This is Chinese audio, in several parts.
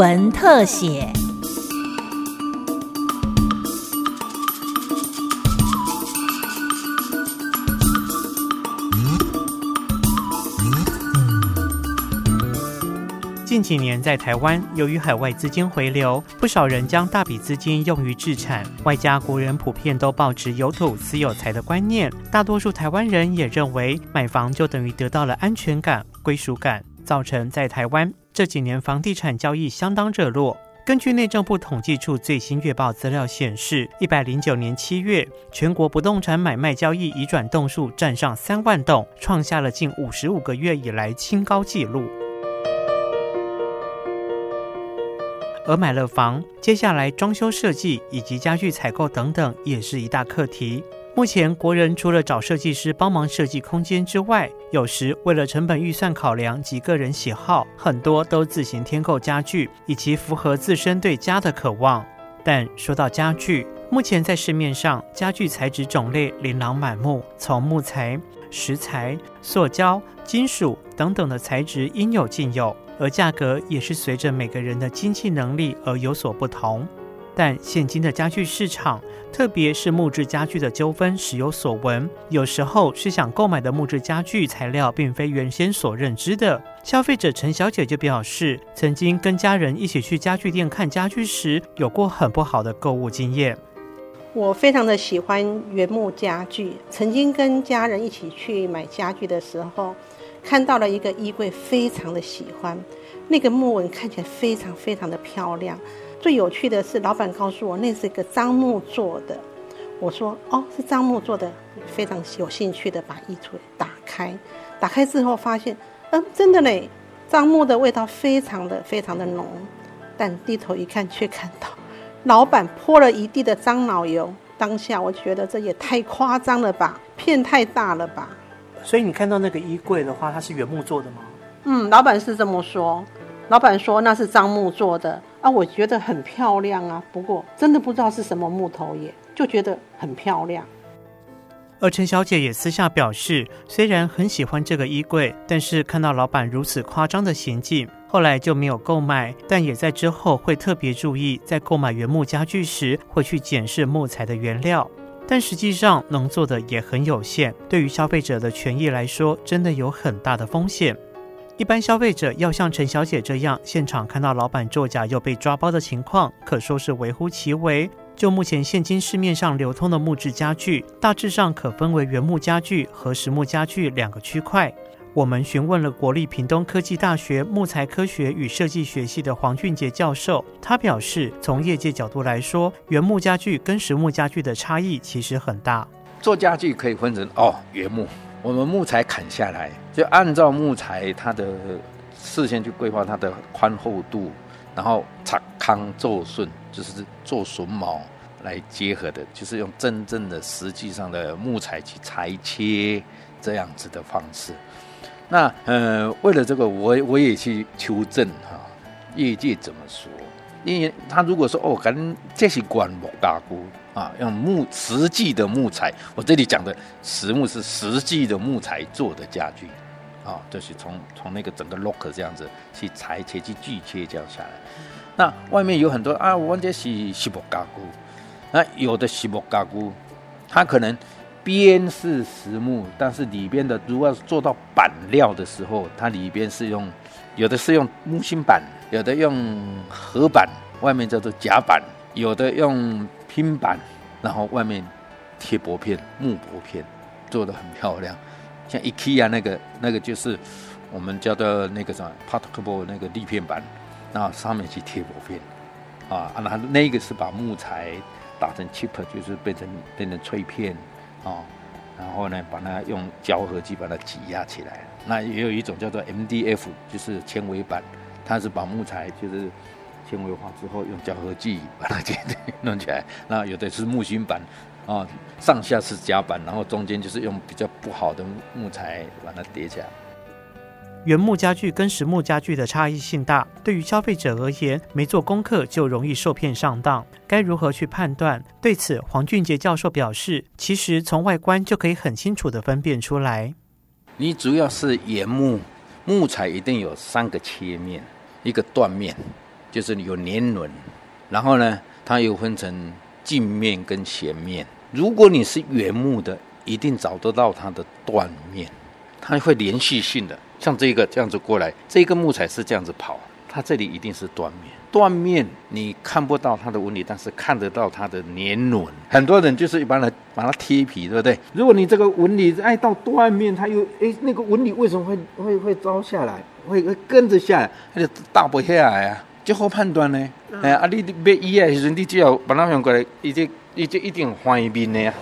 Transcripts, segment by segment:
文特写。近几年，在台湾，由于海外资金回流，不少人将大笔资金用于置产，外加国人普遍都保持有土私有财的观念，大多数台湾人也认为买房就等于得到了安全感、归属感，造成在台湾这几年房地产交易相当热络。根据内政部统计处最新月报资料显示，一百零九年七月，全国不动产买卖交易移转栋数占上三万栋，创下了近五十五个月以来新高纪录。而买了房，接下来装修设计以及家具采购等等，也是一大课题。目前国人除了找设计师帮忙设计空间之外，有时为了成本预算考量及个人喜好，很多都自行添购家具，以及符合自身对家的渴望。但说到家具，目前在市面上，家具材质种类琳琅满目，从木材、石材、塑胶、金属等等的材质应有尽有。而价格也是随着每个人的经济能力而有所不同，但现今的家具市场，特别是木质家具的纠纷时有所闻。有时候是想购买的木质家具材料并非原先所认知的。消费者陈小姐就表示，曾经跟家人一起去家具店看家具时，有过很不好的购物经验。我非常的喜欢原木家具，曾经跟家人一起去买家具的时候。看到了一个衣柜，非常的喜欢，那个木纹看起来非常非常的漂亮。最有趣的是，老板告诉我那是一个樟木做的。我说哦，是樟木做的，非常有兴趣的把衣橱打开。打开之后发现，嗯，真的嘞，樟木的味道非常的非常的浓。但低头一看，却看到老板泼了一地的樟脑油。当下我觉得这也太夸张了吧，骗太大了吧。所以你看到那个衣柜的话，它是原木做的吗？嗯，老板是这么说。老板说那是樟木做的啊，我觉得很漂亮啊。不过真的不知道是什么木头耶，就觉得很漂亮。而陈小姐也私下表示，虽然很喜欢这个衣柜，但是看到老板如此夸张的行径，后来就没有购买。但也在之后会特别注意，在购买原木家具时，会去检视木材的原料。但实际上能做的也很有限，对于消费者的权益来说，真的有很大的风险。一般消费者要像陈小姐这样，现场看到老板作假又被抓包的情况，可说是微乎其微。就目前现今市面上流通的木质家具，大致上可分为原木家具和实木家具两个区块。我们询问了国立屏东科技大学木材科学与设计学系的黄俊杰教授，他表示，从业界角度来说，原木家具跟实木家具的差异其实很大。做家具可以分成哦，原木，我们木材砍下来，就按照木材它的事先去规划它的宽厚度，然后擦康做顺，就是做榫卯来结合的，就是用真正的实际上的木材去裁切这样子的方式。那呃，为了这个，我我也去求证哈，业界怎么说？因为他如果说哦，可能这是棺木加固啊，用木实际的木材，我这里讲的实木是实际的木材做的家具啊，就是从从那个整个 lock 这样子去裁切去锯切这样下来。那外面有很多啊，我这是实木加固，那有的实木加固，它可能。边是实木，但是里边的如果做到板料的时候，它里边是用有的是用木芯板，有的用合板，外面叫做夹板，有的用拼板，然后外面贴薄片木薄片，做的很漂亮。像 IKEA 那个那个就是我们叫做那个什么 Particle 那个立片板，那上面去贴薄片啊，那那个是把木材打成 chip，就是变成变成脆片。哦，然后呢，把它用胶合剂把它挤压起来。那也有一种叫做 MDF，就是纤维板，它是把木材就是纤维化之后，用胶合剂把它给弄起来。那有的是木芯板，啊，上下是夹板，然后中间就是用比较不好的木材把它叠起来。原木家具跟实木家具的差异性大，对于消费者而言，没做功课就容易受骗上当。该如何去判断？对此，黄俊杰教授表示，其实从外观就可以很清楚的分辨出来。你主要是原木，木材一定有三个切面，一个断面，就是有年轮，然后呢，它又分成镜面跟斜面。如果你是原木的，一定找得到它的断面，它会连续性的，像这个这样子过来，这个木材是这样子跑，它这里一定是断面。断面你看不到它的纹理，但是看得到它的年轮。很多人就是一般来把它贴皮，对不对？如果你这个纹理爱到断面，它又哎那个纹理为什么会会会糟下来，会会跟着下来，它就打不下来啊，就好判断呢。哎啊，你别医的时候，你只要把它用过来，已经已经一定翻一边的呀。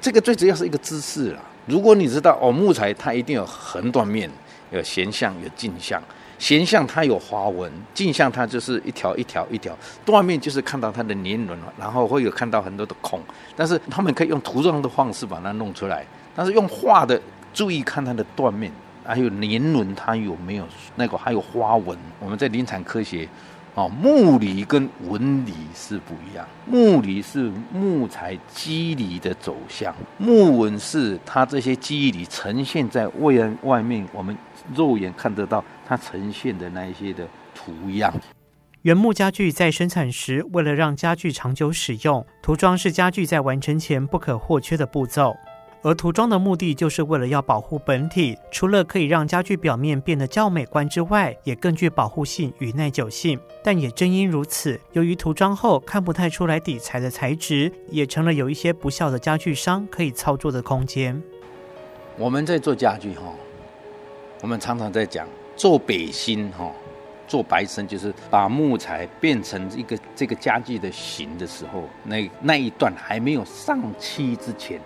这个最主要是一个姿势啦。如果你知道哦，木材它一定有横断面，有斜向，有径向。形象它有花纹，镜像它就是一条一条一条，断面就是看到它的年轮然后会有看到很多的孔，但是他们可以用涂装的方式把它弄出来，但是用画的注意看它的断面，还有年轮它有没有那个还有花纹。我们在临产科学。哦，木理跟纹理是不一样。木理是木材肌理的走向，木纹是它这些肌理呈现在外外面，我们肉眼看得到它呈现的那一些的图样。原木家具在生产时，为了让家具长久使用，涂装是家具在完成前不可或缺的步骤。而涂装的目的就是为了要保护本体，除了可以让家具表面变得较美观之外，也更具保护性与耐久性。但也正因如此，由于涂装后看不太出来底材的材质，也成了有一些不孝的家具商可以操作的空间。我们在做家具哈，我们常常在讲做北新哈，做白身就是把木材变成一个这个家具的形的时候，那那一段还没有上漆之前。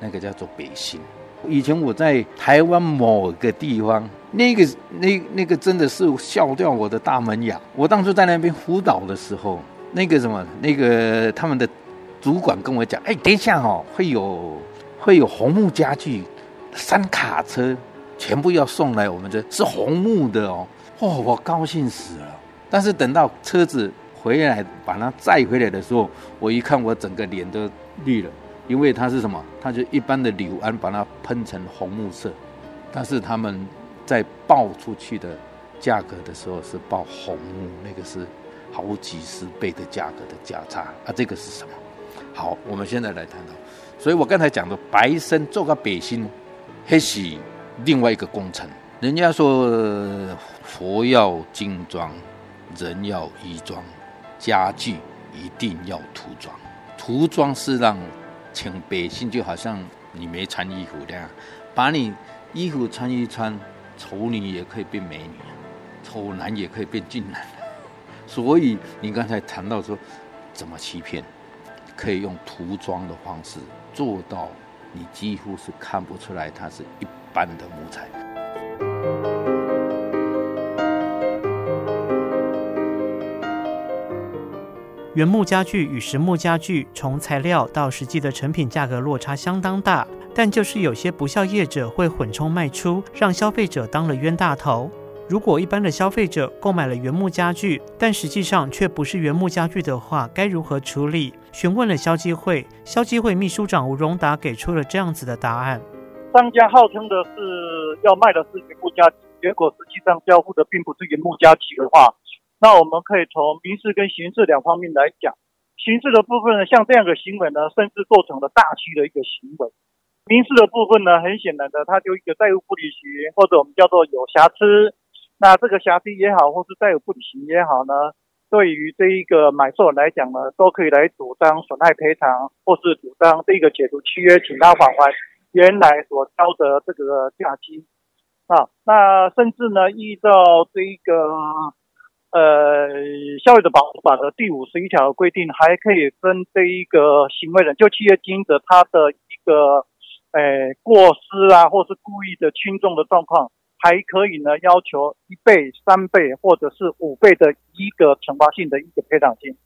那个叫做北新。以前我在台湾某个地方，那个那那个真的是笑掉我的大门牙。我当初在那边辅导的时候，那个什么，那个他们的主管跟我讲：“哎，等一下哦，会有会有红木家具，三卡车全部要送来，我们这是红木的哦。”哦，我高兴死了。但是等到车子回来把它载回来的时候，我一看，我整个脸都绿了。因为它是什么？它就一般的柳安把它喷成红木色，但是他们在报出去的价格的时候是报红木，那个是好几十倍的价格的价差啊！这个是什么？好，我们现在来谈到，所以我刚才讲的白身做个北新，还是另外一个工程。人家说佛要金装，人要衣装，家具一定要涂装，涂装是让。请百姓就好像你没穿衣服这样，把你衣服穿一穿，丑女也可以变美女，丑男也可以变俊男。所以你刚才谈到说，怎么欺骗，可以用涂装的方式做到，你几乎是看不出来它是一般的木材。原木家具与实木家具，从材料到实际的成品价格落差相当大，但就是有些不孝业者会混充卖出，让消费者当了冤大头。如果一般的消费者购买了原木家具，但实际上却不是原木家具的话，该如何处理？询问了消基会，消基会秘书长吴荣达给出了这样子的答案：商家号称的是要卖的是原木家具，结果实际上交付的并不是原木家具的话。那我们可以从民事跟刑事两方面来讲，刑事的部分呢，像这样的行为呢，甚至构成了大欺的一个行为；民事的部分呢，很显然的，它就一个债务不履行，或者我们叫做有瑕疵。那这个瑕疵也好，或是债务不履行也好呢，对于这一个买受人来讲呢，都可以来主张损害赔偿，或是主张这个解除契约，请他返还原来所交的这个价金啊。那甚至呢，依照这一个。呃，消费者保护法的第五十一条规定，还可以分这一个行为人，就企业经营者他的一个，呃，过失啊，或是故意的轻重的状况，还可以呢要求一倍、三倍或者是五倍的一个惩罚性的一个赔偿金。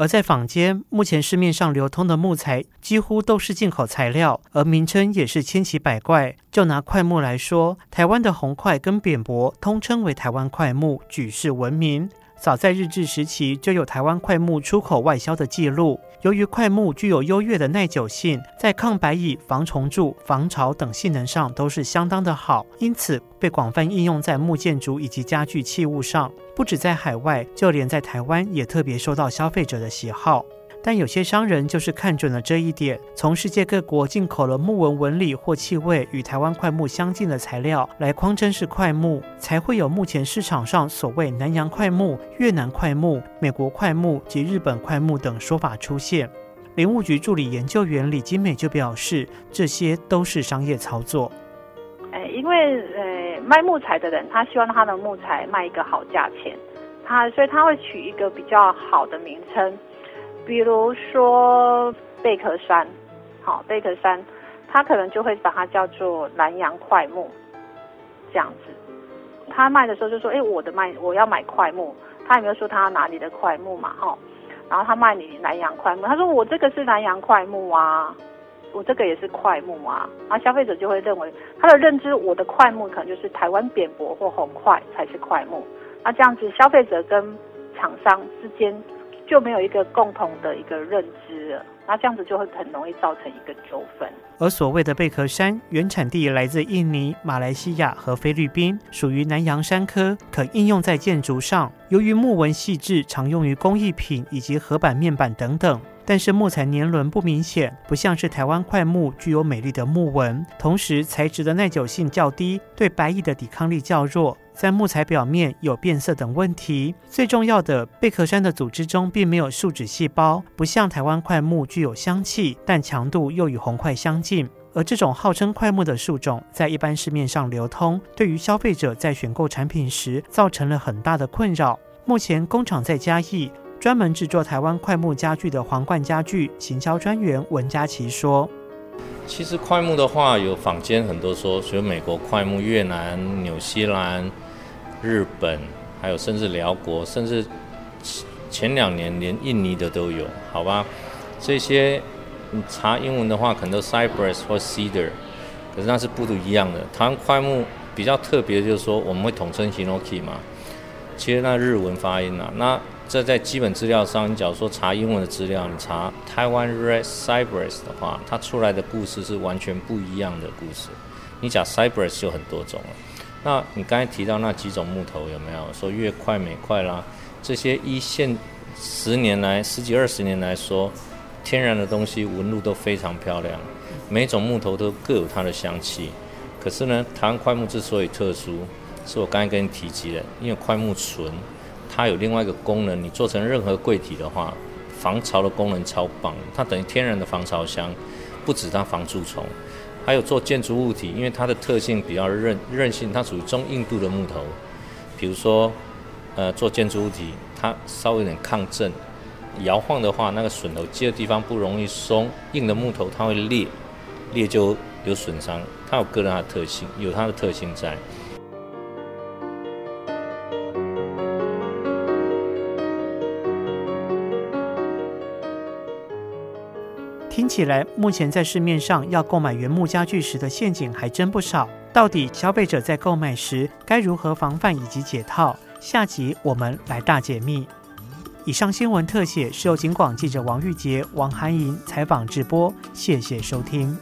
而在坊间，目前市面上流通的木材几乎都是进口材料，而名称也是千奇百怪。就拿块木来说，台湾的红块跟扁柏通称为台湾块木，举世闻名。早在日治时期就有台湾块木出口外销的记录。由于快木具有优越的耐久性，在抗白蚁、防虫蛀、防潮等性能上都是相当的好，因此被广泛应用在木建筑以及家具器物上。不止在海外，就连在台湾也特别受到消费者的喜好。但有些商人就是看准了这一点，从世界各国进口了木纹纹理或气味与台湾快木相近的材料来框称是快木，才会有目前市场上所谓南洋快木、越南快木、美国快木及日本快木等说法出现。林务局助理研究员李金美就表示，这些都是商业操作。哎，因为呃卖木材的人，他希望他的木材卖一个好价钱，他所以他会取一个比较好的名称。比如说贝壳山，好贝壳山，他可能就会把它叫做南洋快木，这样子。他卖的时候就说：“哎，我的卖我要买快木。”他有没有说他哪里的快木嘛？哈，然后他卖你南洋快木，他说：“我这个是南洋快木啊，我这个也是快木啊。”然后消费者就会认为他的认知，我的快木可能就是台湾扁柏或红块才是快木。那这样子，消费者跟厂商之间。就没有一个共同的一个认知了，那这样子就会很容易造成一个纠纷。而所谓的贝壳山，原产地来自印尼、马来西亚和菲律宾，属于南洋山科，可应用在建筑上。由于木纹细致，常用于工艺品以及合板面板等等。但是木材年轮不明显，不像是台湾块木具有美丽的木纹，同时材质的耐久性较低，对白蚁的抵抗力较弱。在木材表面有变色等问题。最重要的，贝壳山的组织中并没有树脂细胞，不像台湾块木具有香气，但强度又与红块相近。而这种号称块木的树种，在一般市面上流通，对于消费者在选购产品时造成了很大的困扰。目前工厂在嘉义，专门制作台湾快木家具的皇冠家具行销专员文佳琪说。其实快木的话，有坊间很多说，所以美国快木、越南、纽西兰、日本，还有甚至辽国，甚至前两年连印尼的都有，好吧？这些你查英文的话，可能都 Cypress 或 Cedar，可是那是不都一样的。台湾快木比较特别，就是说我们会统称 Hinoki 嘛，其实那日文发音啊，那。这在基本资料上，你假如说查英文的资料，你查台湾 Red Cypress 的话，它出来的故事是完全不一样的故事。你讲 Cypress 就很多种了。那你刚才提到那几种木头有没有说越快美快啦？这些一线十年来、十几二十年来说，天然的东西纹路都非常漂亮，每种木头都各有它的香气。可是呢，台湾快木之所以特殊，是我刚才跟你提及的，因为快木纯。它有另外一个功能，你做成任何柜体的话，防潮的功能超棒。它等于天然的防潮箱，不止它防蛀虫，还有做建筑物体，因为它的特性比较韧韧性，它属于中硬度的木头。比如说，呃，做建筑物体，它稍微有点抗震，摇晃的话，那个榫头接的地方不容易松，硬的木头它会裂，裂就有损伤。它有个人的特性，有它的特性在。起来，目前在市面上要购买原木家具时的陷阱还真不少。到底消费者在购买时该如何防范以及解套？下集我们来大解密。以上新闻特写是由警广记者王玉杰、王涵莹采访直播，谢谢收听。